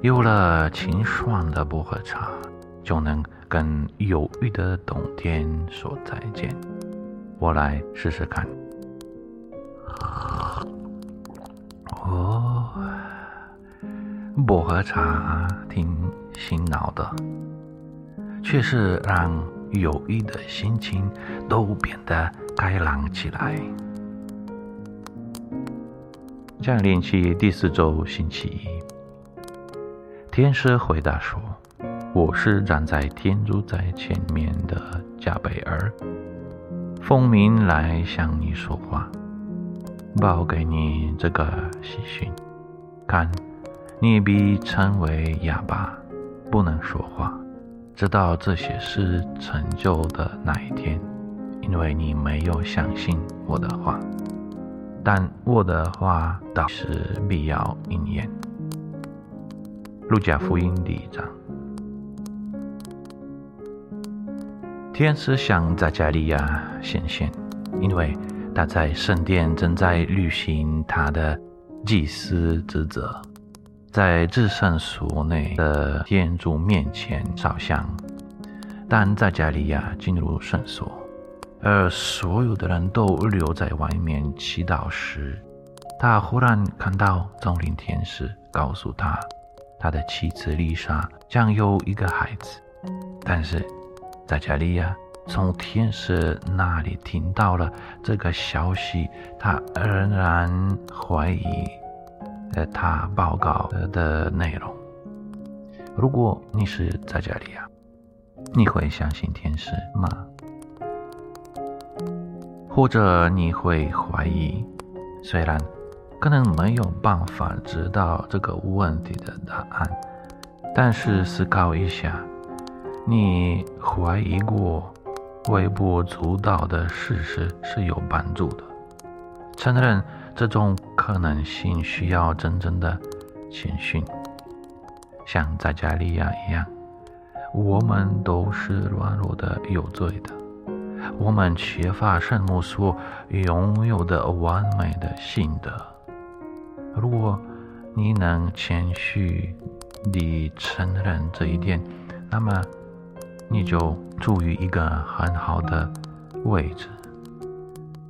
有了清爽的薄荷茶，就能跟忧郁的冬天说再见。我来试试看。哦，薄荷茶挺醒脑的，却是让忧郁的心情都变得开朗起来。降临期第四周星期一。天使回答说：“我是站在天主在前面的加贝尔，奉命来向你说话，报给你这个喜讯。看，你必成为哑巴，不能说话，直到这些事成就的那一天，因为你没有相信我的话。但我的话倒是必要应验。”路加福音第一章，天使向扎加利亚显现，因为他在圣殿正在履行他的祭司职责，在至圣所内的天主面前烧香。但扎加利亚进入圣所，而所有的人都留在外面祈祷时，他忽然看到众灵天使告诉他。他的妻子丽莎将有一个孩子，但是在加利亚从天使那里听到了这个消息，他仍然怀疑呃他报告的内容。如果你是在加利亚，你会相信天使吗？或者你会怀疑？虽然。可能没有办法知道这个问题的答案，但是思考一下，你怀疑过微不足道的事实是有帮助的。承认这种可能性需要真正的谦逊，像在加利亚一样，我们都是软弱的、有罪的，我们缺乏圣母所拥有的完美的性德。如果你能谦虚地承认这一点，那么你就处于一个很好的位置，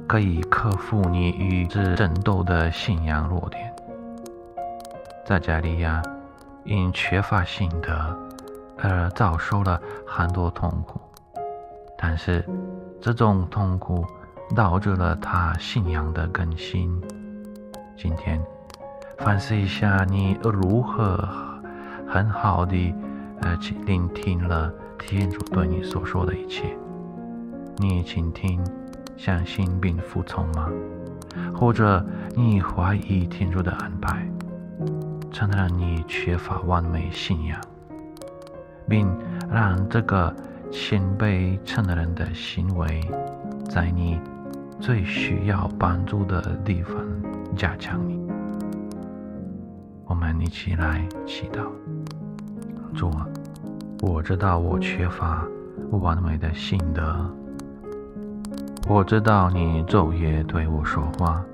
可以克服你与之争斗的信仰弱点。在加利亚因缺乏信德而遭受了很多痛苦，但是这种痛苦导致了他信仰的更新。今天。反思一下，你如何很好的呃去聆听了天主对你所说的一切？你倾听、相信并服从吗？或者你怀疑天主的安排，承认你缺乏完美信仰，并让这个谦卑承认的行为，在你最需要帮助的地方加强你？你起来祈祷。主啊，我知道我缺乏完美的信德，我知道你昼夜对我说话，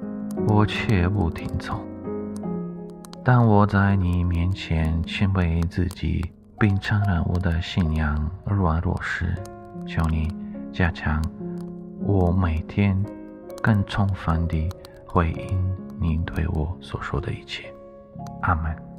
我却不听从。当我在你面前谦卑自己，并承认我的信仰软弱时，求你加强我每天更充分地回应您对我所说的一切。Amén.